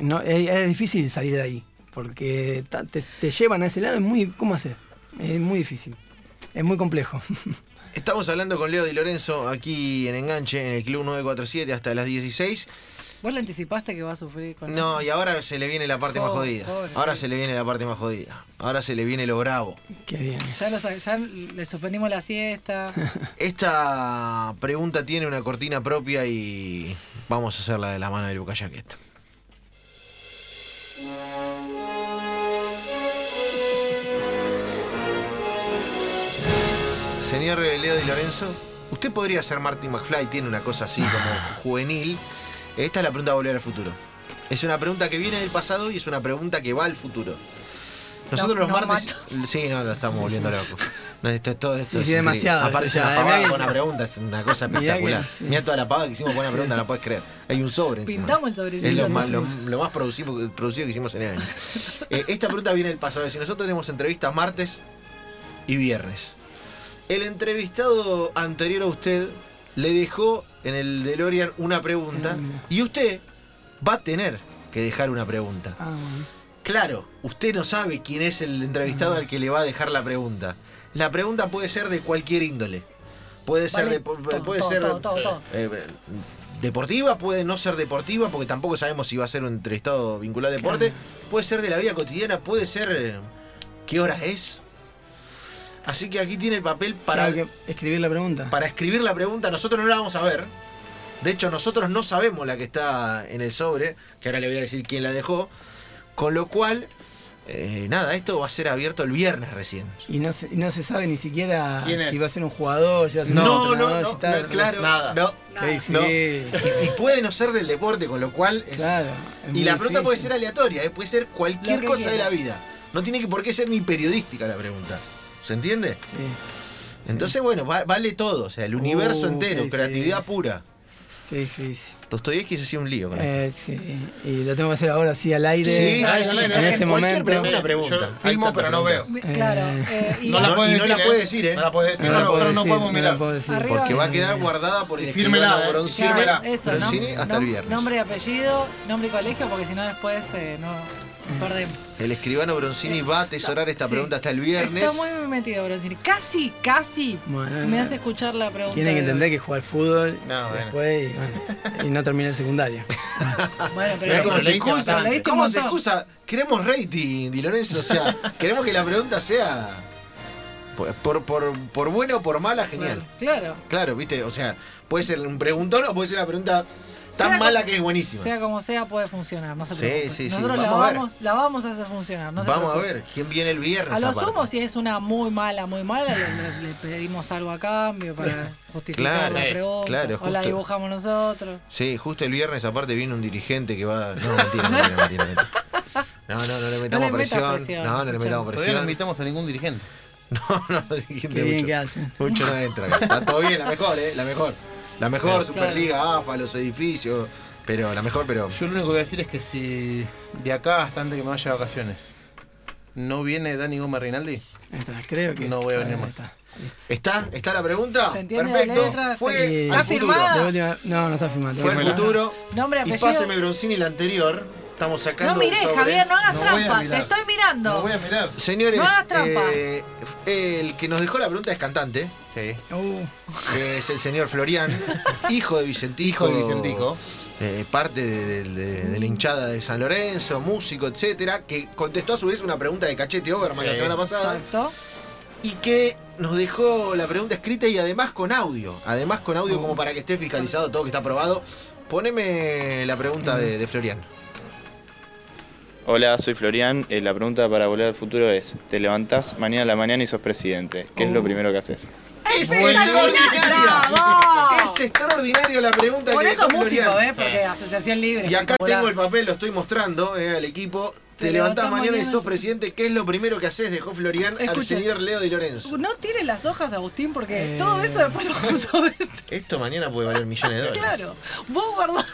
no, es, es difícil salir de ahí, porque ta- te, te llevan a ese lado, es muy, ¿cómo hacer? Es muy difícil, es muy complejo. Estamos hablando con Leo Di Lorenzo aquí en Enganche, en el Club 947 hasta las 16. ¿Vos le anticipaste que va a sufrir con No, esto? y ahora se le viene la parte más Pobre, jodida. pobre, Ahora sí. se le viene la parte más jodida. Ahora se le viene lo bravo. Qué bien. Ya, le suspendimos la siesta. Esta pregunta tiene una cortina propia y vamos a hacerla de la mano del Bucayaquet. Señor Leo Di Lorenzo, usted podría ser Martin McFly, tiene una cosa así como juvenil. Esta es la pregunta de volver al futuro. Es una pregunta que viene del pasado y es una pregunta que va al futuro. Nosotros No- los no martes. Sí, no, lo estamos volviendo locos. No, esto Sí, es sí, demasiado, Aparte es una pavada con una pregunta, es una cosa espectacular. sí. Mira toda la pavada que hicimos con una pregunta, la puedes creer. Hay un sobre encima. Pintamos el sobrecito. Es lo más, sí. lo, lo más producido, producido que hicimos en el año. Eh, esta pregunta viene del pasado. Si nosotros tenemos entrevistas martes y viernes. El entrevistado anterior a usted le dejó en el DeLorean una pregunta y usted va a tener que dejar una pregunta. Ah, bueno. Claro, usted no sabe quién es el entrevistado al que le va a dejar la pregunta. La pregunta puede ser de cualquier índole. Puede ser, Vale, de- pu- todo, puede todo, ser todo, todo, todo. eh, deportiva, puede no ser deportiva, porque tampoco sabemos si va a ser un entrevistado vinculado a deporte. Puede ser de la vida cotidiana, puede ser eh, qué hora es. Así que aquí tiene el papel para, que escribir la pregunta. para escribir la pregunta. Nosotros no la vamos a ver. De hecho, nosotros no sabemos la que está en el sobre, que ahora le voy a decir quién la dejó. Con lo cual, eh, nada, esto va a ser abierto el viernes recién. Y no se, y no se sabe ni siquiera ¿Quién si es? va a ser un jugador, si va a ser un No, no, entrenador, no, si tal. no, claro, nada. no. Qué. Y, y puede no ser del deporte, con lo cual. es- Claro. es y la pregunta puede difícil. ser aleatoria, eh, puede ser cualquier cosa de la vida. No tiene que por qué ser ni periodística la pregunta. ¿Se entiende? Sí. Entonces, bueno, va- vale todo. O sea, el universo Uh, entero, creatividad pura. Qué difícil. Dostoyevsky se hacía un lío con esto. Eh, sí. Y lo tengo que hacer ahora, sí, al aire. Sí, Ah, sí, sí, al aire. en En este momento. pregunta. Una pregunta. Yo filmo, pero la no veo. pregunta. Claro. eh, y No la no- puedes y no decir. la ¿eh? puede decir, ¿eh? No la puedes decir. No No, la puedo no, no decir, podemos no la mirar. puedo decir. Arriba. Porque va a quedar guardada por el fírmela, eh. Nom- hasta el viernes. Nombre y apellido, nombre y colegio, porque si no después eh, no perdemos. El escribano Bronzini va a atesorar esta Sí. pregunta hasta el viernes. Está muy metido, Bronzini. Casi, casi Bueno, me hace escuchar la pregunta. Tiene que de- entender que juega al fútbol No, bueno. después y, bueno, y no termina el secundario. Bueno, pero cómo ¿Cómo se excusa? ¿Cómo se excusa? Queremos rating, Di Lorenzo. O sea, queremos que la pregunta sea. Por, por, por, por buena o por mala, genial. Claro. Claro, viste, o sea, puede ser un preguntón o puede ser una pregunta tan Sea mala como- que es buenísima. Sea como sea, puede funcionar. No se Sí, sí, sí, Nosotros la, vamos la vamos a hacer funcionar. No Vamos a ver quién viene el viernes. A lo sumo, si es una muy mala, muy mala, le, le- le pedimos algo a cambio para justificar Claro, la sí, pregunta. claro, o la dibujamos nosotros. Sí, justo el viernes aparte viene un dirigente que va. No, mentira, mentira, mentira, mentira. No, no, no le metamos le metas presión. presión, No, no le metamos Todavía no presión. invitamos a ningún dirigente. No, no, dirigente Qué bien mucho, que hacen. mucho no entra. Está todo bien, la mejor, ¿eh? La mejor. La mejor, Claro. Superliga, AFA, los edificios. Pero la mejor, pero. Yo lo único que voy a decir es que si de acá hasta antes que me vaya de vacaciones no viene Dani Gómez Rinaldi, está, creo que No voy a está, venir ahí más. está. ¿Está? ¿Está la pregunta? ¿Se la Perfecto. letra? Fue Sí. al ¿Está futuro. firmada? No, no está filmado. Fue Déjamela. futuro. Nombre, Y apellido. páseme Bronzini la anterior. Estamos sacando. No miré, sobre- Javier, no hagas No trampa. Te estoy mirando. No voy a mirar. Señores, No hagas trampa. eh, el que nos dejó la pregunta es cantante, Sí. Uh, es el señor Florian, hijo de Vicentico. Hijo de Vicentico. eh, parte de, de- de la hinchada de San Lorenzo, músico, etcétera, que contestó a su vez una pregunta de Cachete Overman la semana pasada Exacto. y que nos dejó la pregunta escrita y además con audio. Además con audio como para que esté fiscalizado todo que está aprobado. Poneme la pregunta de, de Florian. Hola, soy Florian. Eh, la pregunta para volver al futuro es: te levantás mañana a la mañana y sos presidente. ¿Qué es lo primero que haces? ¡Es extraordinaria! Es extraordinario la pregunta Por que eso dejó músico, Florian. ¿eh? Porque Asociación Libre. Y acá tengo el papel, lo estoy mostrando eh, al equipo. Te, Te levantás mañana y sos presidente. ¿Qué es lo primero que haces? Dejó Florian al señor Leo Di Lorenzo. No tires las hojas, Agustín, porque Eh. todo eso después lo vamos a ver. Esto mañana puede valer millones de dólares. Claro. Vos guardás,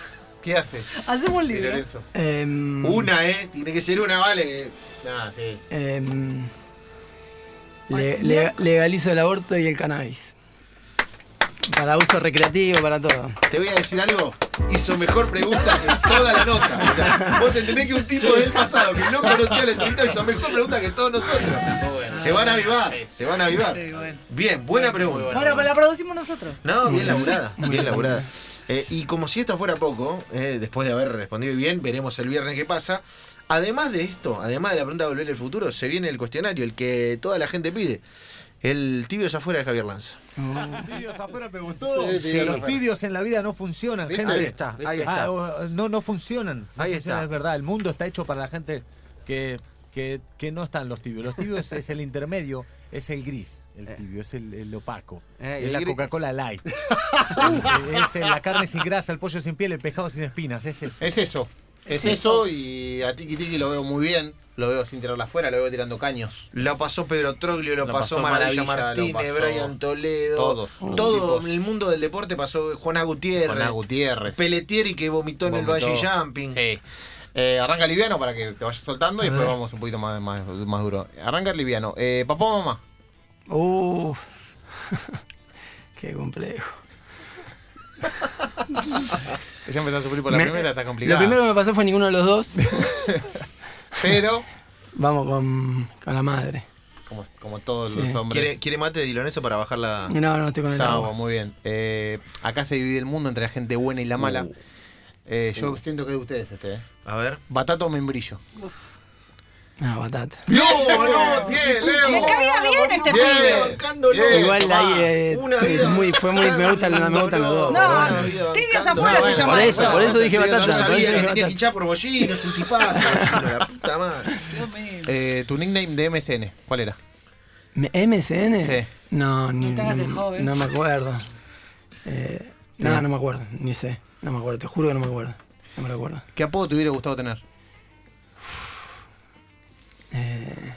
¿Qué hace? hacemos un libro. Lorenzo. em, Una, ¿eh? Tiene que ser una, vale. Ah, sí. em, le- le- legalizo el aborto y el cannabis. Para uso recreativo, para todo. Te voy a decir algo. Hizo mejor pregunta que toda la nota. O sea, vos entendés que un tipo del pasado que no conocía el escrito hizo mejor pregunta que todos nosotros. Se van a avivar, se van a avivar. Sí, bueno. Bien, buena pregunta. Bueno, pues la producimos nosotros. No, bien laburada, bien laburada. Eh, y como si esto fuera poco, eh, después de haber respondido bien, veremos el viernes qué pasa. Además de esto, además de la pregunta de volver al futuro, se viene el cuestionario, el que toda la gente pide. El tibio es afuera de Javier Lanza. tibios afuera me gustó. Sí, sí, los tibios en la vida no funcionan, ¿Viste? gente. Ahí está, ahí está. Ah, no, no funcionan. No Ahí funcionan, está. Es verdad, el mundo está hecho para la gente que, que, que no están los tibios. Los tibios es el intermedio, es el gris, el tibio, es el, el opaco. Eh, es el la gris- Coca-Cola Light. es, es la carne sin grasa, el pollo sin piel, el pescado sin espinas. Es eso. Es eso. Es eso y a Tiki Tiki lo veo muy bien. Lo veo sin tirarla afuera, lo veo tirando caños. Lo pasó Pedro Troglio, lo, Lo pasó, pasó Maravilla Maravilla, Martínez, lo pasó Brian Toledo. todos, Todo tipos. el mundo del deporte pasó Juana Gutiérrez. Juana Gutiérrez. Pelletieri que vomitó en el Vomitó. Valle Jumping. Sí. Eh, arranca liviano para que te vayas soltando y después vamos un poquito más, más, más duro. Arranca liviano. Eh, papá o mamá. Uf. Qué complejo. Ya empezó a sufrir por la Me- primera, está Lo complicado. primero que me pasó fue ninguno de los dos. Pero, Vamos con, con la madre. como, como todos Sí. los hombres. ¿Quiere, quiere mate de Diloneso para bajar la. No, no, estoy con el Está agua. muy bien. Eh, acá se divide el mundo entre la gente buena y la mala. Uh. Eh, yo siento que es de ustedes este, ¿eh? A ver. Batata o membrillo. No, batata. ¡No, no! ¡Bien, Leo! Le caía bien este Bien. pibe. Igual ahí eh, Una es vida muy, fue muy, me gustan, me gustan los dos. No, vida Tibios afuera se llama Por eso, por eso dije batata. Yo por eso sabía que tenía que hinchar por Bollino, es un tipazo. La puta madre. Eh, tu nickname de MSN, ¿cuál era? ¿Me- ¿MSN? Sí. No, ni, No te hagas el no, joven. no me acuerdo. Eh, no, no me acuerdo, ni sé. No me acuerdo, te juro que no me acuerdo. No me lo acuerdo. ¿Qué apodo te hubiera gustado tener? Eh,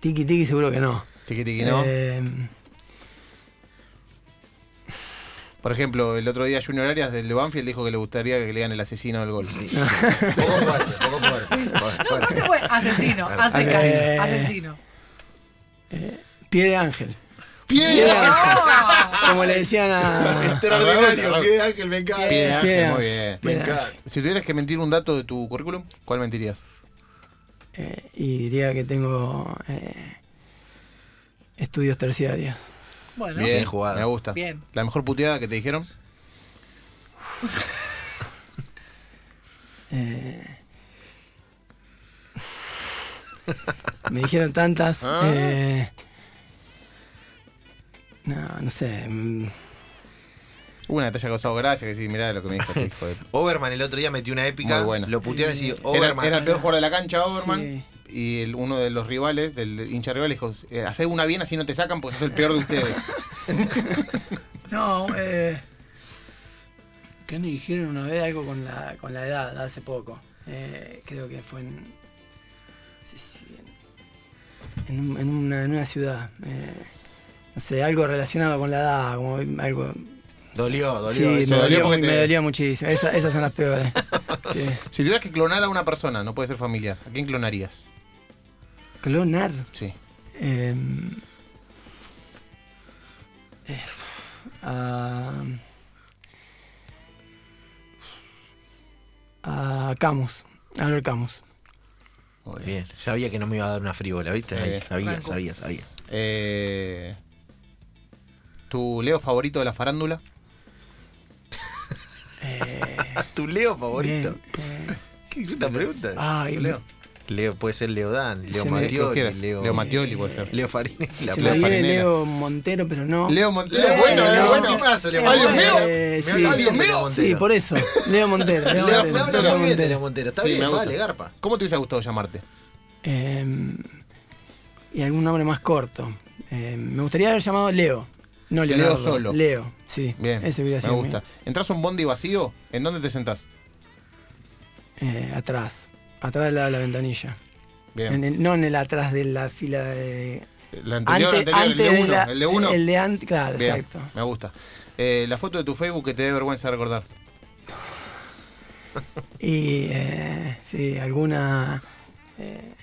tiki tiki seguro que no. Tiki tiki, ¿no? Eh, Por ejemplo, el otro día Junior Arias del de Banfield dijo que le gustaría que le digan el asesino del gol. Poco fuerte, poco fuerte. No, aparte fue asesino, a secas, Asesino. asesino. pie de ángel. ¡Pie! Pie de ángel. Como le decían a. Extraordinario, pie de ángel, me encanta. Pie de ángel, Pie de muy bien. Me encanta. Si tuvieras que mentir un dato de tu currículum, ¿cuál mentirías? eh, y diría que tengo eh, estudios terciarios. Bueno, bien, jugado. Me gusta. Bien. ¿La mejor puteada que te dijeron? Eh, me dijeron tantas. Ah. No, no sé. mm, Una que te haya causado gracia, que sí, mirá lo que me dijo este hijo de... Overman el otro día metió una épica. Muy buena. Lo putearon y Era, Overman. era el peor jugador de la cancha, Overman. Sí. Y el- uno de los rivales, del hincha rival, dijo: eh, Hacé una bien así no te sacan porque sos el peor de ustedes. No, eh. ¿Qué me dijeron una vez algo con la, con la edad, hace poco? Eh, creo que fue en. sí, sí, en, en una, en una ciudad. eh, no sé, algo relacionado con la edad, como algo. Dolió, dolió. sí, eso me dolió dolió, porque me te- dolió muchísimo. Esa- esas son las peores. Sí. si tuvieras que clonar a una persona, no puede ser familiar, ¿a quién clonarías? Clonar. Sí. eh, eh, a. A Camus. Albert Camus. Muy bien. Sabía que no me iba a dar una frívola, ¿viste? Sabía, sabía, sabía. Eh, ¿Tu Leo favorito de la farándula? ¿Tu Leo favorito? Bien, eh, ¿Qué es esta pregunta? ay, Leo. Leo puede ser Leo Dan, Leo me- Mattioli, Cualquiera. Leo, Leo Mattioli puede ser. Leo Farini, la se Leo me viene Farinera. Leo Montero, pero no. Leo Montero. Leo, bueno, Leo, Leo, Leo, bueno. ¿qué pasa, Leo Ay, Dios Montero? mío. Eh, Me Dios mío. Sí, Montero. por eso. Leo Montero. Leo Me Montero. Leo de Montero. Leo Montero. Está Sí, bien, me vale, garpa. ¿Cómo te hubiese gustado llamarte? Eh, y algún nombre más corto. Eh, me gustaría haber llamado Leo. No Leo Leonardo. solo. Leo, sí. Bien. Ese hubiera me sido gusta. ¿Entras a un bondi vacío? ¿En dónde te sentás? mío. Eh, atrás. Atrás de la, la ventanilla. Bien. En el- no en el atrás de la fila de. La anterior, Ante- anterior, el de uno. la- el de uno. El de antes, claro, Bien, exacto. Me gusta. Eh, la foto de tu Facebook que te dé vergüenza recordar. Y eh, sí, alguna. eh,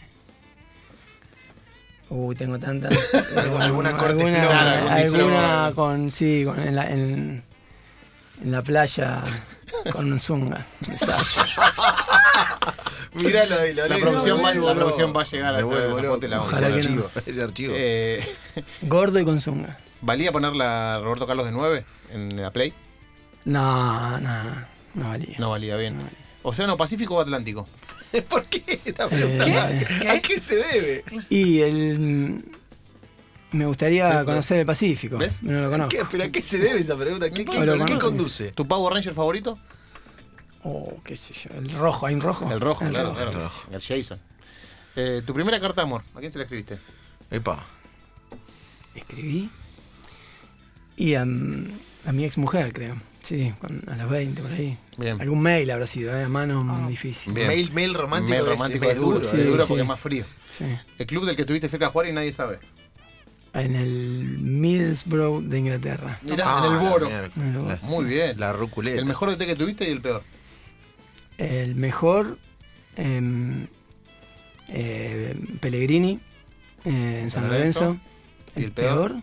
Uy, tengo tantas. Alguna corte alguna, alguna con. Sí, con, en, la, en, en la playa con un zunga. Desastre. Míralo ahí, lo La lees. producción, va, la producción va a llegar a y la Ojalá ese no. archivo, ese archivo. Eh, Gordo y con zunga. ¿Valía ponerla Roberto Carlos de 9 en la Play? No, no, no valía. No valía bien. ¿Océano Pacífico o Atlántico? ¿Por qué esta pregunta? Eh, ¿A qué se debe? Y el. Me gustaría conocer el Pacífico. ¿Ves? No lo conozco. ¿Qué? ¿Pero a qué se debe esa pregunta? ¿Qué, qué- conduce? ¿Tu Power Ranger favorito? Oh, qué sé yo. El rojo, ¿hay un rojo? El rojo, claro, rojo. claro. el rojo. El Jason. Eh, ¿Tu primera carta de amor? ¿A quién se la escribiste? Epa. Escribí. Y a, m- a mi ex mujer, creo. Sí, a las 20 por ahí. Bien. Algún mail habrá sido, ¿eh? a mano mm, difícil. Bien. Mail, mail romántico, Mail romántico es, es duro, sí, es duro sí. porque es más frío. Sí. El club del que estuviste cerca de jugar y nadie sabe. En el Middlesbrough de Inglaterra. Mirá, Ah, en el Boro. La- Muy bien. La ruculeta. El mejor DT que tuviste y el peor. El mejor. em, eh, Pellegrini. eh, en San San Lorenzo. Lorenzo. ¿Y El, el peor?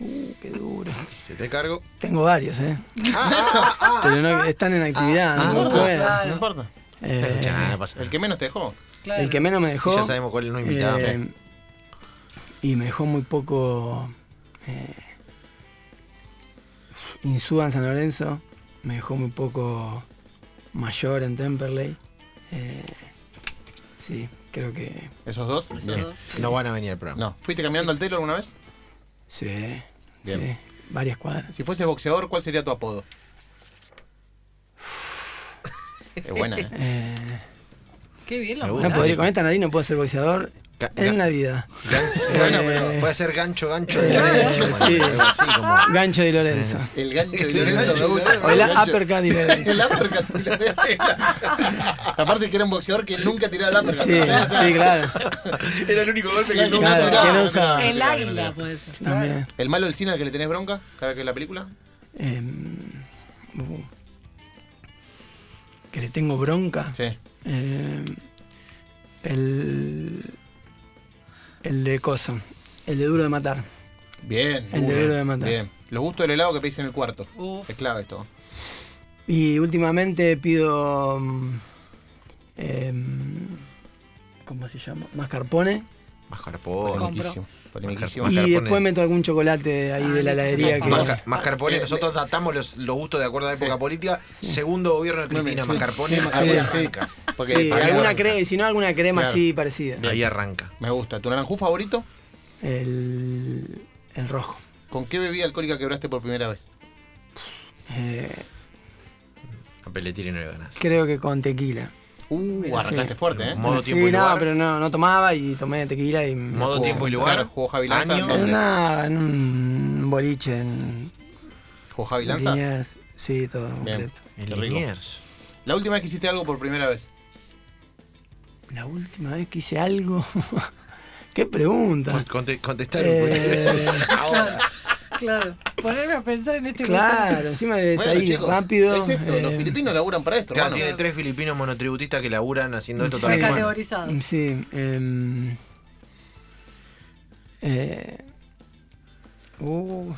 Uh, qué duro. Se te cargo. Tengo varios, ¿eh? Ah, Pero no, están en actividad. ah, no ah, claro. No importa. Eh, no El que menos te dejó. Claro. el que menos me dejó. ya sabemos cuál es no invitado. eh, y me dejó muy poco. Eh, Insúa en San Lorenzo. Me dejó muy poco mayor en Temperley. Eh, sí, creo que ¿Esos dos? Esos. No van a venir al programa. No. ¿Fuiste caminando al Taylor alguna vez? Sí. Bien. sí, varias cuadras. Si fueses boxeador, ¿cuál sería tu apodo? Es buena, ¿eh? Eh, Qué bien lo Me no podría, con esta nariz no puedo ser boxeador Ga- en la vida. gan- Bueno, Eh, pero puede ser gancho, gancho. eh, gancho, sí. como. Gancho de Lorenzo. El gancho de Lorenzo me gusta. O el uppercut de Lorenzo. El uppercut de Lorenzo. Aparte que era un boxeador que nunca tiraba el uppercut. Sí, sí, claro. Era el único golpe que nunca Claro, tiraba. que no usaba. El águila puede ser. También. ¿El malo del cine al que le tenés bronca cada vez que es la película? Em, uh, que le tengo bronca. Sí. Em, el. El de Coso. El de Duro de Matar. Bien. El de bien, Duro de Matar. Bien. Los gustos del helado que pedís en el cuarto. Uf. Es clave esto. Y últimamente pido. em, ¿Cómo se llama? Mascarpone. Mascarpone. Compro. Polemiquísimo. Y después meto algún chocolate ahí Ah, de la listo. heladería que. Masca- Mascarpone, Eh, nosotros datamos los, los gustos de acuerdo a la época Sí. política. Segundo gobierno de Cristina, Sí. Mascarpone, Sí, ahí sí. arranca. Porque Sí, alguna crema, si no alguna crema Claro. así parecida. Ahí arranca. Me gusta. ¿Tu naranjú favorito? El, el rojo. ¿Con qué bebida alcohólica quebraste por primera vez? Eh, A Pelletiri no le ganas. creo que con tequila. Uh, arrancaste Sí. fuerte, ¿eh? Modo sí, tiempo y no, lugar. pero no, no tomaba y tomé tequila y Modo jugó. tiempo y lugar. Claro, jugó Javi Lanza. Año. En, una- en un boliche en ¿Jugó Javi Lanza? Liniers. Sí, todo Bien. completo. En. Liniers. La última vez que hiciste algo por primera vez. La última vez que hice algo. ¿Qué pregunta? Conte- contestar Eh, Ahora. Claro. Ponerme a pensar en este claro, encima de Bueno, salir chicos, rápido. Es esto, los eh, filipinos laburan para esto, Claro, hermano. tiene tres filipinos monotributistas que laburan haciendo esto Sí. semana. Recategorizado. Sí. em, eh, uh,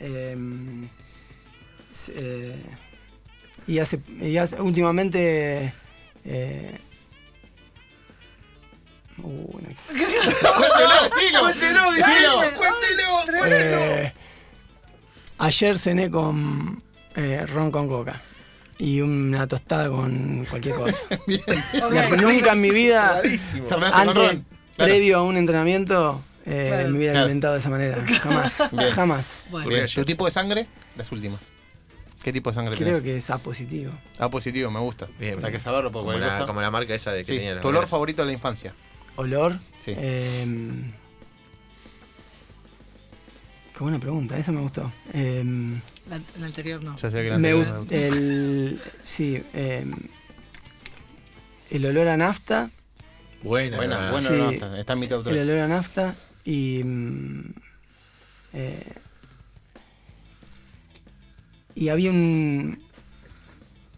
em, eh, Y hace, y hace- últimamente. Uh, no- Cuéntelo, dilo, dilo. Eh, ayer cené con eh, ron con coca y una tostada con cualquier cosa. Bien. Nunca en mi vida, antes, previo a un entrenamiento, eh, Claro. me hubiera Claro. alimentado de esa manera. Jamás, Bien. jamás. Bueno, Bien. ¿Tu tipo de sangre? Las últimas. ¿Qué tipo de sangre Creo tenés? que es A positivo. Ah, positivo, me gusta. Bien, Hay bien. que saberlo Como la, cosa. como la marca esa de que Sí. tenía ¿Tu olor favorito de la infancia? Olor. Sí. em, qué buena pregunta, esa me gustó. Em, la, la anterior no. Ya sé que la me, anterior el, sí, em, el olor a nafta. Buena, Buena, no, está, está en mi top El 3. olor a nafta y. eh, y había un.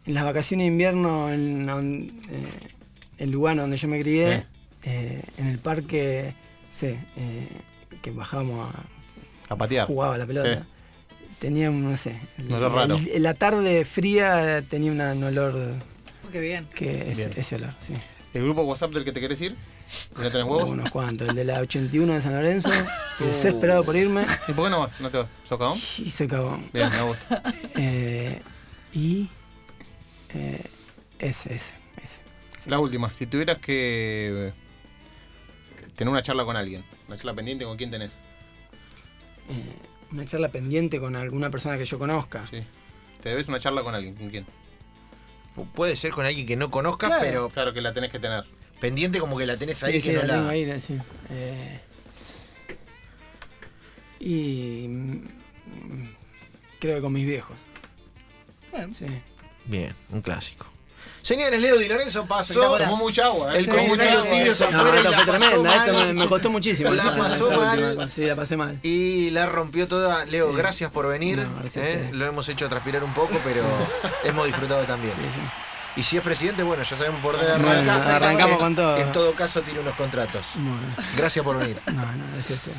En las vacaciones de invierno, en, en, eh, el lugar donde yo me crié, Sí. Eh, en el parque, sí, eh, que bajábamos a. A patear. jugaba la pelota. Tenía un, no sé. el- Un olor raro. el- la tarde fría tenía una- un olor Oh, qué bien. que es, Bien. ese olor, sí. ¿El grupo WhatsApp del que te querés ir? ¿Y no tenés huevos? Unos cuantos. El de la 81 de San Lorenzo. Estoy desesperado por irme. ¿Y por qué no vas? ¿No te vas? ¿Sos cagón? Y soy cagón. Bien, me gusta. Eh, y. eh, ese, ese, ese. La última, si tuvieras que tener una charla con alguien, una charla pendiente, ¿con quién tenés? Eh, una charla pendiente con alguna persona que yo conozca. Sí. Te debes una charla con alguien, ¿con quién? Pu- Puede ser con alguien que no conozcas, Claro. pero Claro que la tenés que tener. pendiente como que la tenés ahí Sí, que sí, no la la. tengo ahí, sí. Eh, y. mm, creo que con mis viejos. Bueno, Sí. Bien, un clásico. Señores, Leo Di Lorenzo pasó. Tomó mucha agua, ¿eh? El Sí, con muchos tiros. No, afuera la fue tremenda, esto me, me costó muchísimo. La pasó mal. Sí, la pasé mal. Y la rompió toda. Leo, Sí. gracias por venir. No, gracias ¿eh? Lo hemos hecho transpirar un poco, pero hemos disfrutado también. Sí, sí. Y si es presidente, bueno, ya sabemos por dónde Bueno, arranca. arrancamos En- con todo. En todo caso, tiene unos contratos. Bueno, Gracias por venir. no, no, gracias a ustedes.